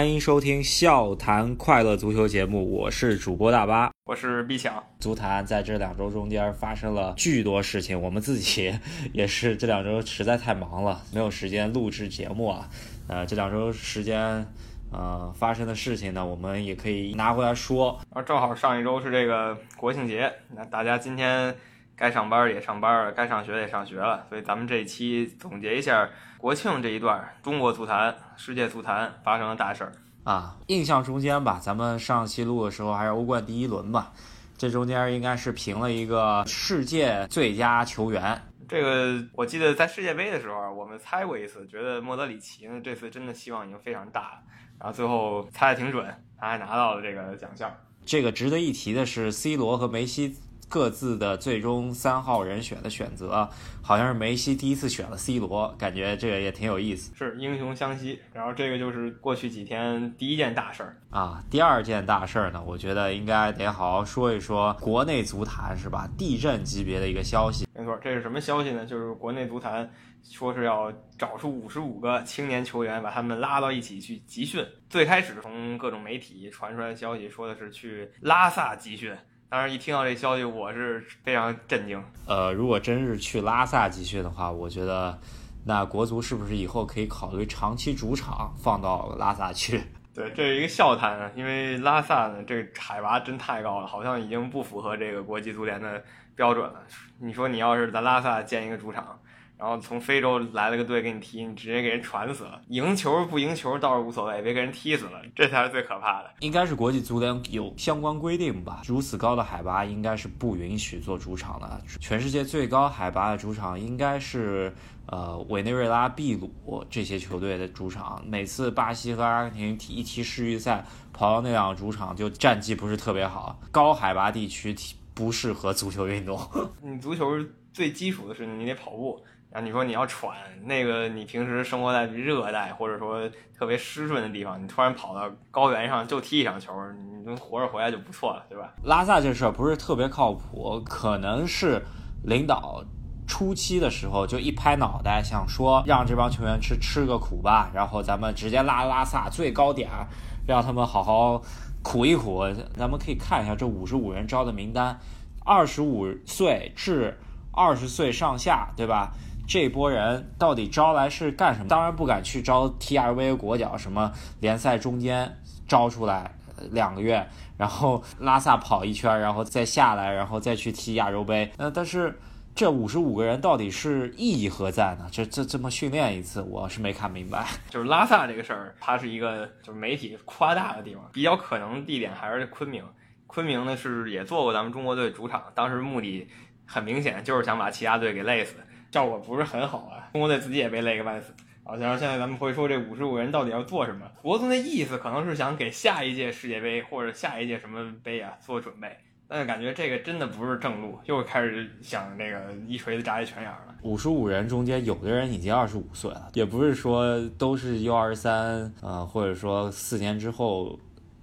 欢迎收听笑谈快乐足球节目，我是主播大巴，我是毕强。足坛在这两周中间发生了巨多事情，我们自己也是这两周实在太忙了，没有时间录制节目啊。呃，这两周时间，呃，发生的事情呢，我们也可以拿回来说。然后正好上一周是这个国庆节，那大家今天该上班也上班了，该上学也上学了，所以咱们这一期总结一下。国庆这一段，中国足坛、世界足坛发生的大事儿啊！印象中间吧，咱们上期录的时候还是欧冠第一轮吧，这中间应该是评了一个世界最佳球员。这个我记得在世界杯的时候，我们猜过一次，觉得莫德里奇呢这次真的希望已经非常大了，然后最后猜的挺准，他还拿到了这个奖项。这个值得一提的是，C 罗和梅西。各自的最终三号人选的选择，好像是梅西第一次选了 C 罗，感觉这个也挺有意思。是英雄相惜，然后这个就是过去几天第一件大事儿啊。第二件大事儿呢，我觉得应该得好好说一说国内足坛是吧？地震级别的一个消息。没错，这是什么消息呢？就是国内足坛说是要找出五十五个青年球员，把他们拉到一起去集训。最开始从各种媒体传出来的消息说的是去拉萨集训。当然，一听到这消息，我是非常震惊。呃，如果真是去拉萨集训的话，我觉得那国足是不是以后可以考虑长期主场放到拉萨去？对，这是一个笑谈啊，因为拉萨呢，这个海拔真太高了，好像已经不符合这个国际足联的标准了。你说你要是在拉萨建一个主场？然后从非洲来了个队给你踢，你直接给人传死了。赢球不赢球倒是无所谓，别给人踢死了，这才是最可怕的。应该是国际足联有相关规定吧？如此高的海拔应该是不允许做主场的。全世界最高海拔的主场应该是呃委内瑞拉、秘鲁这些球队的主场。每次巴西和阿根廷踢一踢世预赛，跑到那两个主场就战绩不是特别好。高海拔地区踢不适合足球运动。你足球最基础的是你得跑步。然后你说你要喘，那个你平时生活在热带或者说特别湿润的地方，你突然跑到高原上就踢一场球，你能活着回来就不错了，对吧？拉萨这事儿不是特别靠谱，可能是领导初期的时候就一拍脑袋，想说让这帮球员吃吃个苦吧，然后咱们直接拉拉萨最高点，让他们好好苦一苦。咱们可以看一下这五十五人招的名单，二十五岁至二十岁上下，对吧？这波人到底招来是干什么？当然不敢去招 T R V 国脚，什么联赛中间招出来两个月，然后拉萨跑一圈，然后再下来，然后再去踢亚洲杯。呃，但是这五十五个人到底是意义何在呢？这这这么训练一次，我是没看明白。就是拉萨这个事儿，它是一个就是媒体夸大的地方，比较可能地点还是昆明。昆明呢是也做过咱们中国队主场，当时目的很明显，就是想把其他队给累死。效果不是很好啊，中国队自己也被累个半死。好，然后现在咱们会说这五十五人到底要做什么？国足的意思可能是想给下一届世界杯或者下一届什么杯啊做准备，但是感觉这个真的不是正路，又开始想那个一锤子扎一拳眼了。五十五人中间有的人已经二十五岁了，也不是说都是 U 二三啊，或者说四年之后。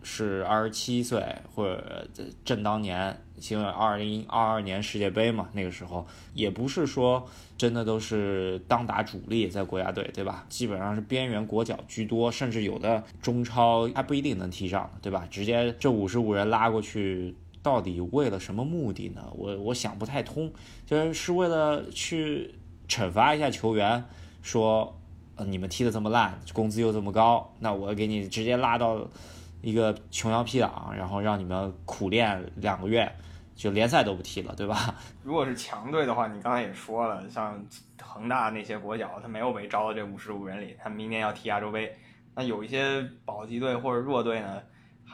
是二十七岁，或者正当年，因为二零二二年世界杯嘛，那个时候也不是说真的都是当打主力在国家队，对吧？基本上是边缘国脚居多，甚至有的中超还不一定能踢上，对吧？直接这五十五人拉过去，到底为了什么目的呢？我我想不太通，就是是为了去惩罚一下球员，说呃你们踢得这么烂，工资又这么高，那我给你直接拉到。一个琼瑶 P 档，然后让你们苦练两个月，就联赛都不踢了，对吧？如果是强队的话，你刚才也说了，像恒大那些国脚，他没有被招到这五十五人里，他明年要踢亚洲杯。那有一些保级队或者弱队呢，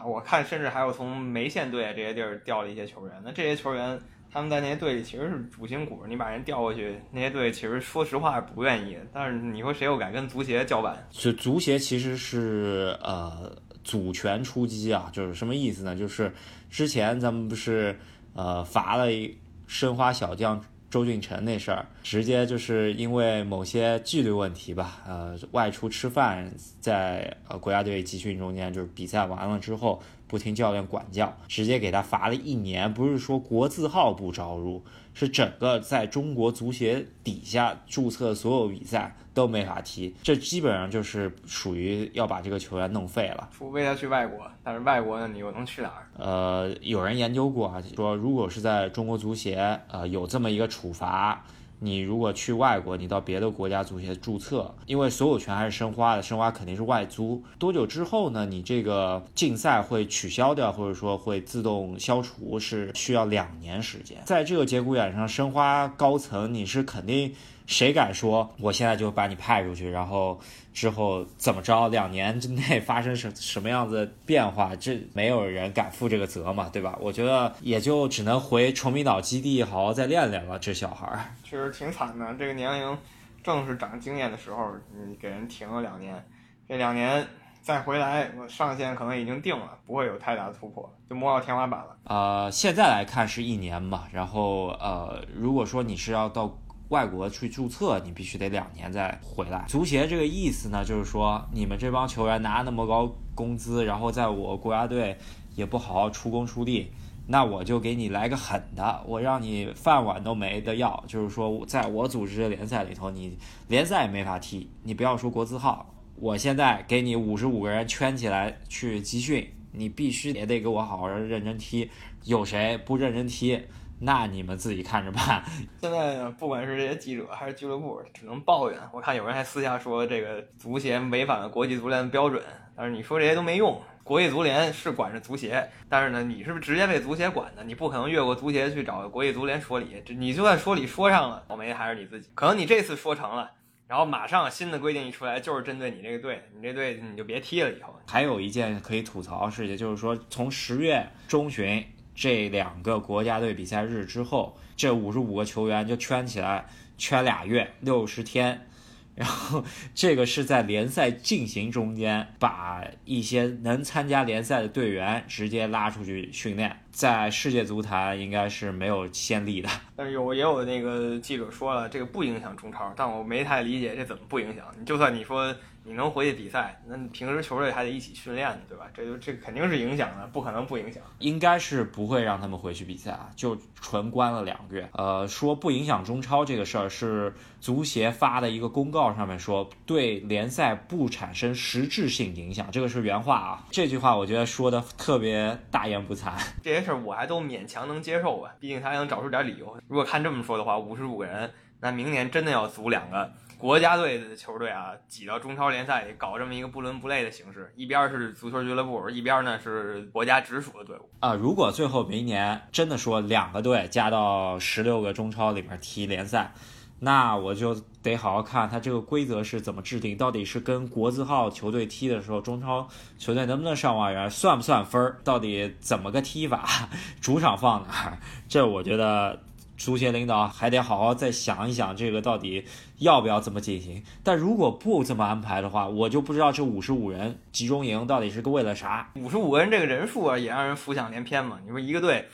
我看甚至还有从梅县队这些地儿调了一些球员。那这些球员他们在那些队里其实是主心骨，你把人调过去，那些队其实说实话不愿意。但是你说谁又敢跟足协叫板？就足协其实是呃。组拳出击啊，就是什么意思呢？就是之前咱们不是呃罚了一申花小将周俊辰那事儿，直接就是因为某些纪律问题吧，呃外出吃饭，在呃国家队集训中间，就是比赛完了之后不听教练管教，直接给他罚了一年。不是说国字号不招入，是整个在中国足协底下注册所有比赛都没法踢。这基本上就是属于要把这个球员弄废了。除非他去外国，但是外国呢，你又能去哪儿？呃，有人研究过啊，说如果是在中国足协，呃，有这么一个处罚。你如果去外国，你到别的国家足协注册，因为所有权还是申花的，申花肯定是外租。多久之后呢？你这个竞赛会取消掉，或者说会自动消除，是需要两年时间。在这个节骨眼上，申花高层你是肯定。谁敢说我现在就把你派出去，然后之后怎么着？两年之内发生什什么样子的变化？这没有人敢负这个责嘛，对吧？我觉得也就只能回崇明岛基地好好再练练了。这小孩儿确实挺惨的，这个年龄正是长经验的时候，你给人停了两年，这两年再回来，我上限可能已经定了，不会有太大的突破，就摸到天花板了。呃，现在来看是一年嘛，然后呃，如果说你是要到。外国去注册，你必须得两年再回来。足协这个意思呢，就是说你们这帮球员拿那么高工资，然后在我国家队也不好好出工出力，那我就给你来个狠的，我让你饭碗都没得要。就是说，在我组织的联赛里头，你联赛也没法踢，你不要说国字号，我现在给你五十五个人圈起来去集训，你必须也得给我好好认真踢。有谁不认真踢？那你们自己看着办。现在呢，不管是这些记者还是俱乐部，只能抱怨。我看有人还私下说这个足协违反了国际足联的标准，但是你说这些都没用。国际足联是管着足协，但是呢，你是不是直接被足协管的？你不可能越过足协去找国际足联说理。这你就算说理说上了，倒霉还是你自己。可能你这次说成了，然后马上新的规定一出来，就是针对你这个队，你这队你就别踢了。以后还有一件可以吐槽的事情，就是说从十月中旬。这两个国家队比赛日之后，这五十五个球员就圈起来，圈俩月，六十天。然后这个是在联赛进行中间，把一些能参加联赛的队员直接拉出去训练，在世界足坛应该是没有先例的。但是有也有那个记者说了，这个不影响中超，但我没太理解这怎么不影响。你就算你说。你能回去比赛，那你平时球队还得一起训练呢，对吧？这就这肯定是影响的，不可能不影响。应该是不会让他们回去比赛啊，就纯关了两个月。呃，说不影响中超这个事儿是足协发的一个公告，上面说对联赛不产生实质性影响，这个是原话啊。这句话我觉得说的特别大言不惭。这些事儿我还都勉强能接受吧，毕竟他还能找出点理由。如果看这么说的话，五十五个人，那明年真的要组两个。国家队的球队啊，挤到中超联赛里搞这么一个不伦不类的形式，一边是足球俱乐部，一边呢是国家直属的队伍啊。如果最后明年真的说两个队加到十六个中超里面踢联赛，那我就得好好看他这个规则是怎么制定，到底是跟国字号球队踢的时候，中超球队能不能上外援，算不算分儿，到底怎么个踢法，主场放哪儿？这我觉得。足协领导还得好好再想一想，这个到底要不要这么进行？但如果不这么安排的话，我就不知道这五十五人集中营到底是个为了啥。五十五个人这个人数啊，也让人浮想联翩嘛。你说一个队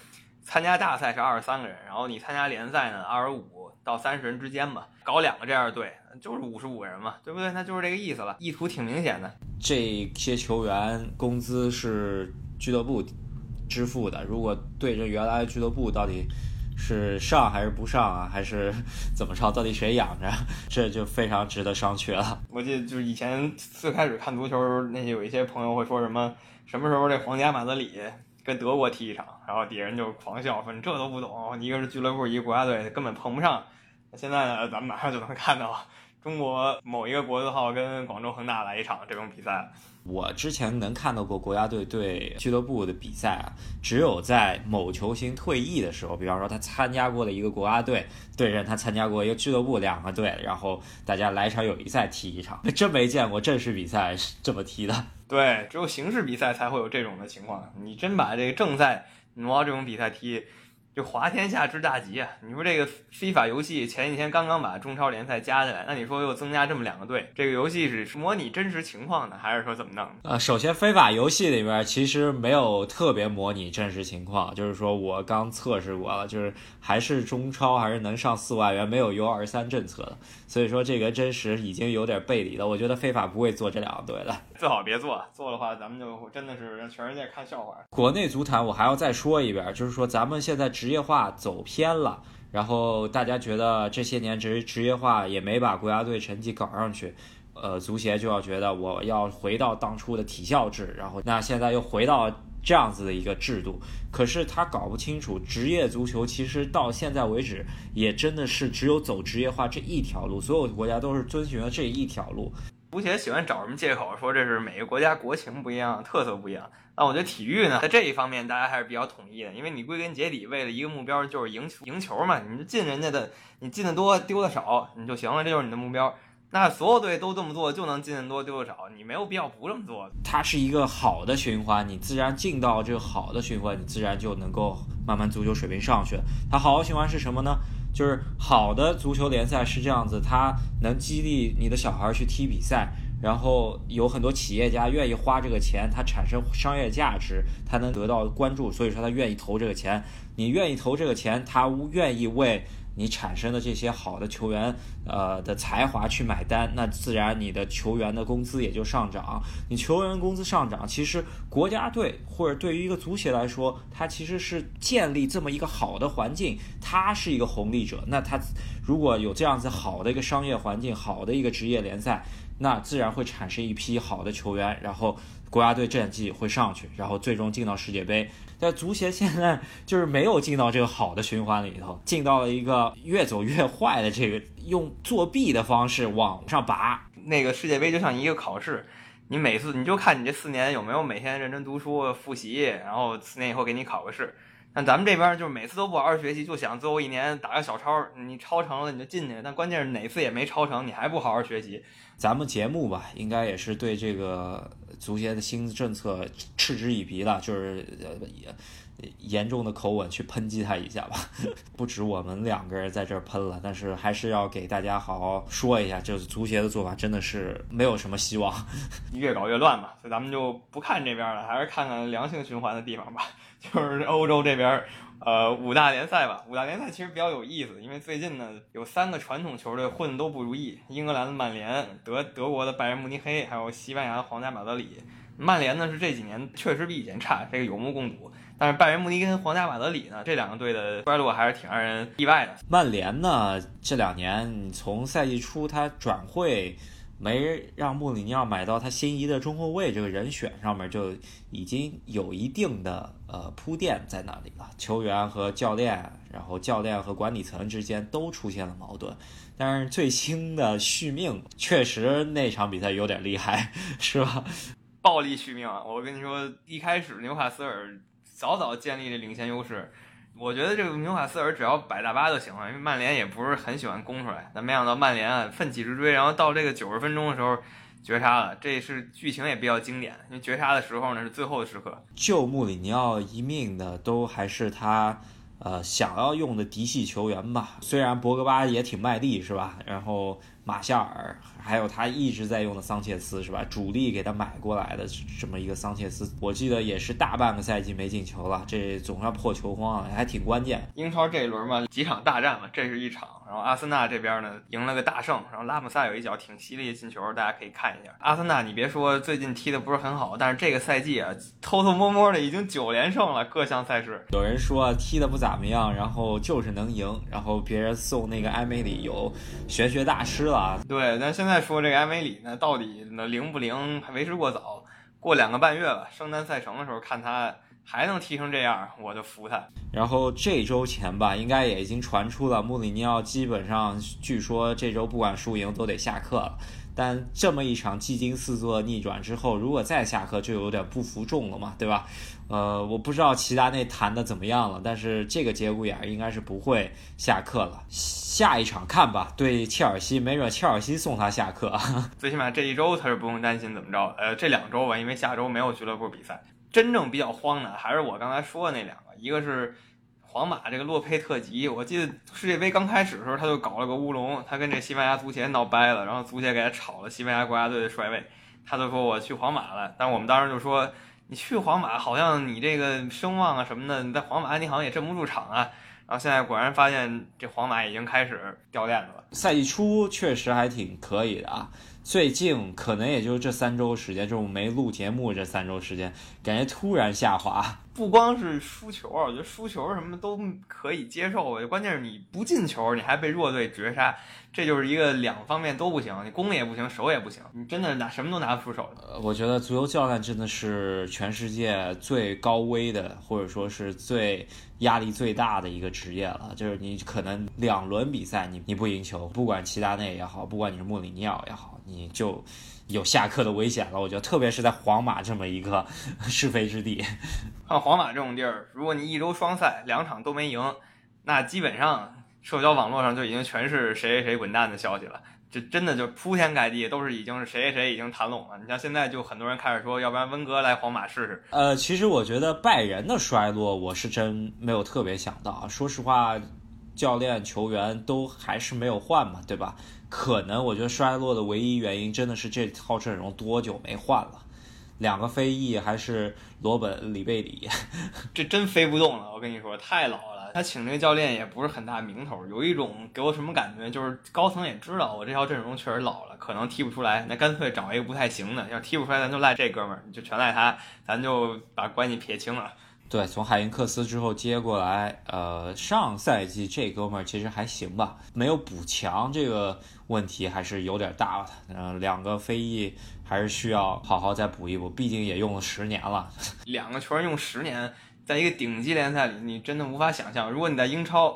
参加大赛是二十三个人，然后你参加联赛呢，二十五到三十人之间吧，搞两个这样的队，就是五十五个人嘛，对不对？那就是这个意思了，意图挺明显的。这些球员工资是俱乐部支付的，如果对着原来俱乐部到底。是上还是不上啊？还是怎么着？到底谁养着？这就非常值得商榷了。我记得就是以前最开始看足球，那些有一些朋友会说什么什么时候这皇家马德里跟德国踢一场，然后底下人就狂笑说你这都不懂，一个是俱乐部，一个国家队，根本碰不上。现在呢，咱们马上就能看到中国某一个国字号跟广州恒大来一场这种比赛。我之前能看到过国家队对俱乐部的比赛啊，只有在某球星退役的时候，比方说他参加过的一个国家队对阵他参加过一个俱乐部两个队，然后大家来场友谊赛踢一场，真没见过正式比赛是这么踢的。对，只有形式比赛才会有这种的情况。你真把这个正赛挪到这种比赛踢。就滑天下之大吉啊！你说这个非法游戏前几天刚刚把中超联赛加进来，那你说又增加这么两个队，这个游戏是模拟真实情况呢，还是说怎么弄？呃，首先非法游戏里面其实没有特别模拟真实情况，就是说我刚测试过了，就是还是中超还是能上四万元，没有 U 二三政策的，所以说这个真实已经有点背离了。我觉得非法不会做这两个队的。最好别做，做的话咱们就真的是让全世界看笑话。国内足坛我还要再说一遍，就是说咱们现在职业化走偏了，然后大家觉得这些年职职业化也没把国家队成绩搞上去。呃，足协就要觉得我要回到当初的体校制，然后那现在又回到这样子的一个制度，可是他搞不清楚职业足球其实到现在为止也真的是只有走职业化这一条路，所有国家都是遵循了这一条路。足协喜欢找什么借口说这是每个国家国情不一样，特色不一样。那我觉得体育呢，在这一方面大家还是比较统一的，因为你归根结底为了一个目标就是赢球，赢球嘛，你就进人家的，你进的多丢的少你就行了，这就是你的目标。那所有队都这么做，就能进的多丢的少，你没有必要不这么做。它是一个好的循环，你自然进到这个好的循环，你自然就能够慢慢足球水平上去。它好的循环是什么呢？就是好的足球联赛是这样子，它能激励你的小孩去踢比赛，然后有很多企业家愿意花这个钱，它产生商业价值，它能得到关注，所以说他愿意投这个钱。你愿意投这个钱，他愿意为。你产生的这些好的球员，呃的才华去买单，那自然你的球员的工资也就上涨。你球员工资上涨，其实国家队或者对于一个足协来说，它其实是建立这么一个好的环境，它是一个红利者。那它如果有这样子好的一个商业环境，好的一个职业联赛，那自然会产生一批好的球员，然后。国家队战绩会上去，然后最终进到世界杯。但足协现在就是没有进到这个好的循环里头，进到了一个越走越坏的这个用作弊的方式往上拔。那个世界杯就像一个考试，你每次你就看你这四年有没有每天认真读书复习，然后四年以后给你考个试。但咱们这边就是每次都不好好学习，就想最后一年打个小抄，你超成了你就进去。但关键是哪次也没超成，你还不好好学习。咱们节目吧，应该也是对这个足协的新政策嗤之以鼻了，就是也严重的口吻去抨击他一下吧。不止我们两个人在这儿喷了，但是还是要给大家好好说一下，就是足协的做法真的是没有什么希望，越搞越乱嘛。所以咱们就不看这边了，还是看看良性循环的地方吧。就是欧洲这边。呃，五大联赛吧，五大联赛其实比较有意思，因为最近呢有三个传统球队混的都不如意，英格兰的曼联、德德国的拜仁慕尼黑，还有西班牙的皇家马德里。曼联呢是这几年确实比以前差，这个有目共睹。但是拜仁慕尼黑跟皇家马德里呢，这两个队的衰落还是挺让人意外的。曼联呢这两年从赛季初他转会。没让穆里尼奥买到他心仪的中后卫这个人选上面，就已经有一定的呃铺垫在那里了。球员和教练，然后教练和管理层之间都出现了矛盾。但是最新的续命确实那场比赛有点厉害，是吧？暴力续命啊！我跟你说，一开始纽卡斯尔早早建立了领先优势。我觉得这个纽卡斯尔只要摆大巴就行了，因为曼联也不是很喜欢攻出来。但没想到曼联奋起直追，然后到这个九十分钟的时候绝杀了。这是剧情也比较经典，因为绝杀的时候呢是最后的时刻，救穆里尼奥一命的都还是他呃想要用的嫡系球员吧。虽然博格巴也挺卖力是吧？然后马夏尔。还有他一直在用的桑切斯是吧？主力给他买过来的这么一个桑切斯，我记得也是大半个赛季没进球了，这总算破球荒了，还挺关键。英超这一轮嘛，几场大战嘛，这是一场。然后阿森纳这边呢赢了个大胜，然后拉姆萨有一脚挺犀利的进球，大家可以看一下。阿森纳，你别说最近踢的不是很好，但是这个赛季啊，偷偷摸摸的已经九连胜了，各项赛事。有人说踢的不咋么样，然后就是能赢，然后别人送那个埃梅里有玄学大师了。对，但现在。说这个埃梅里呢，到底呢灵不灵？还为时过早，过两个半月吧，圣诞赛程的时候看他还能踢成这样，我就服他。然后这周前吧，应该也已经传出了穆里尼奥基本上，据说这周不管输赢都得下课了。但这么一场技惊四座逆转之后，如果再下课，就有点不服众了嘛，对吧？呃，我不知道齐达内谈的怎么样了，但是这个节骨眼应该是不会下课了。下一场看吧，对切尔西，没准切尔西送他下课。最起码这一周他是不用担心怎么着。呃，这两周吧，因为下周没有俱乐部比赛，真正比较慌的还是我刚才说的那两个，一个是。皇马这个洛佩特吉，我记得世界杯刚开始的时候，他就搞了个乌龙，他跟这西班牙足协闹掰了，然后足协给他炒了西班牙国家队的帅位，他就说我去皇马了。但我们当时就说，你去皇马好像你这个声望啊什么的，你在皇马你好像也镇不住场啊。然后现在果然发现这皇马已经开始掉链子了。赛季初确实还挺可以的啊，最近可能也就这三周时间，就是我没录节目这三周时间，感觉突然下滑。不光是输球，我觉得输球什么都可以接受，关键是你不进球，你还被弱队绝杀，这就是一个两方面都不行，你攻也不行，守也不行，你真的拿什么都拿不出手。呃，我觉得足球教练真的是全世界最高危的，或者说是最压力最大的一个职业了。就是你可能两轮比赛你你不赢球，不管齐达内也好，不管你是穆里尼奥也好，你就。有下课的危险了，我觉得，特别是在皇马这么一个 是非之地。像皇马这种地儿，如果你一周双赛两场都没赢，那基本上社交网络上就已经全是谁谁谁滚蛋的消息了。这真的就铺天盖地都是已经是谁谁谁已经谈拢了。你像现在就很多人开始说，要不然温格来皇马试试。呃，其实我觉得拜仁的衰落，我是真没有特别想到。说实话，教练球员都还是没有换嘛，对吧？可能我觉得衰落的唯一原因真的是这套阵容多久没换了，两个飞翼还是罗本里贝里，这真飞不动了。我跟你说，太老了。他请这个教练也不是很大名头，有一种给我什么感觉，就是高层也知道我这套阵容确实老了，可能踢不出来，那干脆找一个不太行的，要踢不出来咱就赖这哥们儿，就全赖他，咱就把关系撇清了。对，从海因克斯之后接过来，呃，上赛季这哥们儿其实还行吧，没有补强这个问题还是有点大的。嗯，两个飞翼还是需要好好再补一补，毕竟也用了十年了。两个球员用十年，在一个顶级联赛里，你真的无法想象。如果你在英超。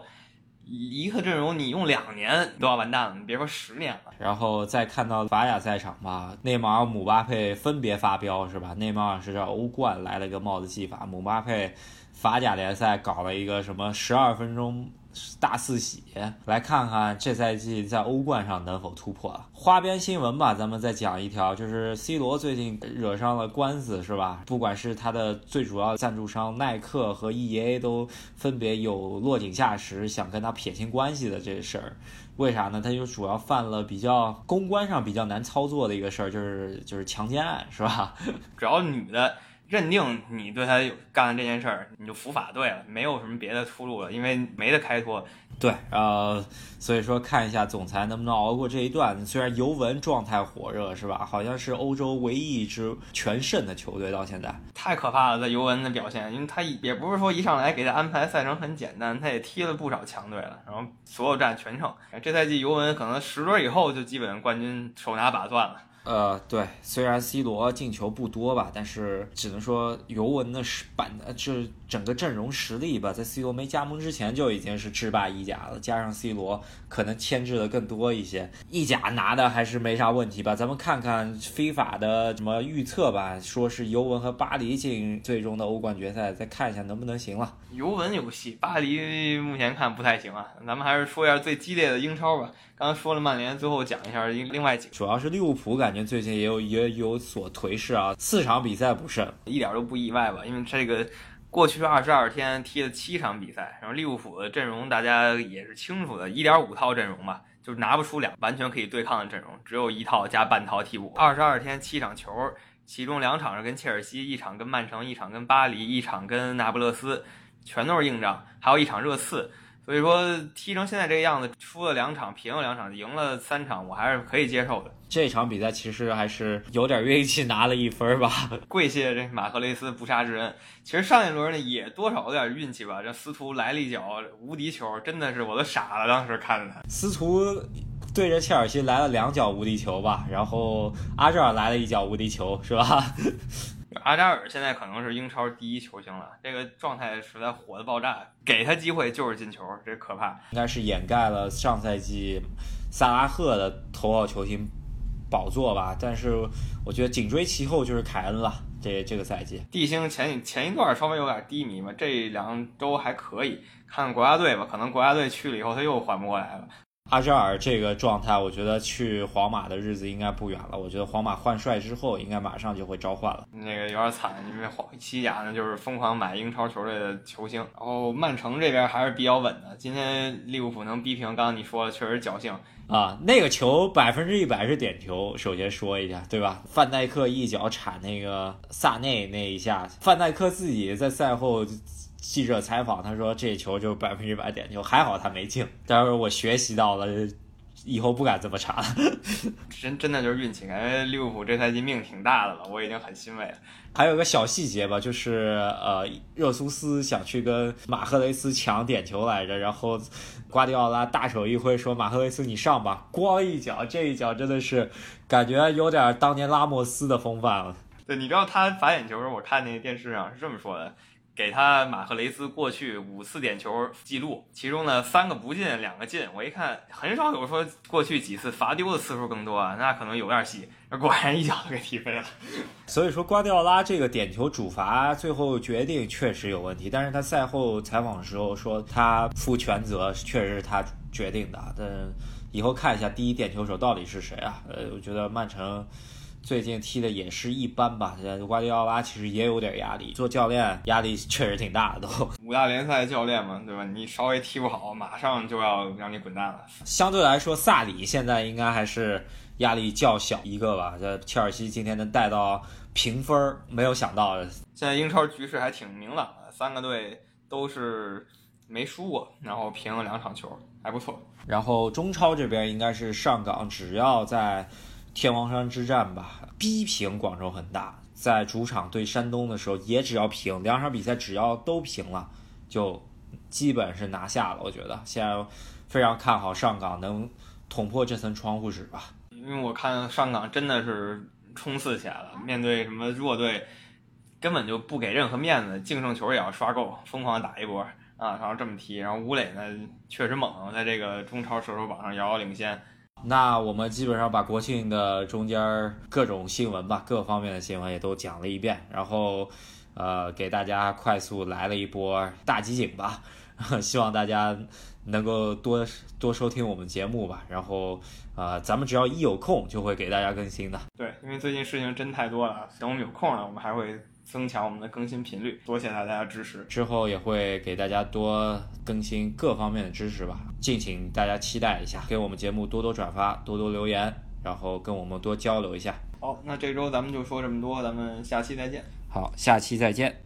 一个阵容你用两年都要完蛋了，你别说十年了。然后再看到法甲赛场吧，内马尔、姆巴佩分别发飙是吧？内马尔是欧冠来了个帽子戏法，姆巴佩法甲联赛搞了一个什么十二分钟。大四喜，来看看这赛季在欧冠上能否突破。花边新闻吧，咱们再讲一条，就是 C 罗最近惹上了官司，是吧？不管是他的最主要赞助商耐克和 EA 都分别有落井下石，想跟他撇清关系的这事儿。为啥呢？他就主要犯了比较公关上比较难操作的一个事儿，就是就是强奸案，是吧？只要女的。认定你对他有干了这件事儿，你就服法对了，没有什么别的出路了，因为没得开脱。对，呃，所以说看一下总裁能不能熬过这一段。虽然尤文状态火热，是吧？好像是欧洲唯一一支全胜的球队，到现在太可怕了。在尤文的表现，因为他也不是说一上来给他安排赛程很简单，他也踢了不少强队了，然后所有战全胜。这赛季尤文可能十轮以后就基本冠军手拿把攥了。呃，对，虽然 C 罗进球不多吧，但是只能说尤文的是板的这整个阵容实力吧，在 C 罗没加盟之前就已经是制霸意甲了，加上 C 罗可能牵制的更多一些，意甲拿的还是没啥问题吧。咱们看看非法的什么预测吧，说是尤文和巴黎进最终的欧冠决赛，再看一下能不能行了。尤文有戏，巴黎目前看不太行啊。咱们还是说一下最激烈的英超吧。刚刚说了曼联，最后讲一下另另外几个，主要是利物浦感觉最近也有也有所颓势啊，四场比赛不胜，一点都不意外吧？因为这个过去二十二天踢了七场比赛，然后利物浦的阵容大家也是清楚的，一点五套阵容吧，就是拿不出两完全可以对抗的阵容，只有一套加半套替补。二十二天七场球，其中两场是跟切尔西，一场跟曼城，一场跟巴黎，一场跟那不勒斯。全都是硬仗，还有一场热刺，所以说踢成现在这个样子，输了两场，平了两场，赢了三场，我还是可以接受的。这场比赛其实还是有点运气拿了一分吧，跪谢这马赫雷斯不杀之恩。其实上一轮呢也多少有点运气吧，这司徒来了一脚无敌球，真的是我都傻了，当时看着他。司徒对着切尔西来了两脚无敌球吧，然后阿扎尔来了一脚无敌球，是吧？阿扎尔现在可能是英超第一球星了，这个状态实在火的爆炸，给他机会就是进球，这可怕。应该是掩盖了上赛季萨拉赫的头号球星宝座吧，但是我觉得紧追其后就是凯恩了。这这个赛季，地星前前一段稍微有点低迷嘛，这两周还可以，看看国家队吧，可能国家队去了以后他又缓不过来了。阿扎尔这个状态，我觉得去皇马的日子应该不远了。我觉得皇马换帅之后，应该马上就会召唤了。那个有点惨，因为皇西甲呢就是疯狂买英超球队的球星，然后曼城这边还是比较稳的。今天利物浦能逼平，刚刚你说了，确实侥幸啊。那个球百分之一百是点球，首先说一下，对吧？范戴克一脚铲那个萨内那一下，范戴克自己在赛后。记者采访他说：“这球就百分之百点球，还好他没进。但是我学习到了以后不敢这么查了。真真的就是运气，感觉利物浦这赛季命挺大的了，我已经很欣慰了。还有个小细节吧，就是呃，热苏斯想去跟马赫雷斯抢点球来着，然后瓜迪奥拉大手一挥说：“马赫雷斯你上吧！”咣一脚，这一脚真的是感觉有点当年拉莫斯的风范了。对，你知道他罚点球时候，我看那个电视上是这么说的。给他马赫雷斯过去五次点球记录，其中呢三个不进，两个进。我一看，很少有说过去几次罚丢的次数更多啊，那可能有点戏。果然一脚就给踢飞了。所以说瓜迪奥拉这个点球主罚最后决定确实有问题，但是他赛后采访的时候说他负全责，确实是他决定的。但以后看一下第一点球手到底是谁啊？呃，我觉得曼城。最近踢的也是一般吧，瓜迪奥拉其实也有点压力，做教练压力确实挺大的都。五大联赛教练嘛，对吧？你稍微踢不好，马上就要让你滚蛋了。相对来说，萨里现在应该还是压力较小一个吧。这切尔西今天能带到平分，没有想到。现在英超局势还挺明朗的，三个队都是没输过，然后平了两场球，还不错。然后中超这边应该是上港，只要在。天王山之战吧，逼平广州恒大，在主场对山东的时候也只要平两场比赛，只要都平了，就基本是拿下了。我觉得现在非常看好上港能捅破这层窗户纸吧，因为我看上港真的是冲刺起来了，面对什么弱队根本就不给任何面子，净胜球也要刷够，疯狂打一波啊，然后这么踢，然后吴磊呢确实猛，在这个中超射手榜上遥遥领先。那我们基本上把国庆的中间各种新闻吧，各方面的新闻也都讲了一遍，然后，呃，给大家快速来了一波大集锦吧，希望大家能够多多收听我们节目吧，然后，呃，咱们只要一有空就会给大家更新的。对，因为最近事情真太多了，等我们有空了，我们还会。增强我们的更新频率，多谢大家支持。之后也会给大家多更新各方面的知识吧，敬请大家期待一下。给我们节目多多转发，多多留言，然后跟我们多交流一下。好，那这周咱们就说这么多，咱们下期再见。好，下期再见。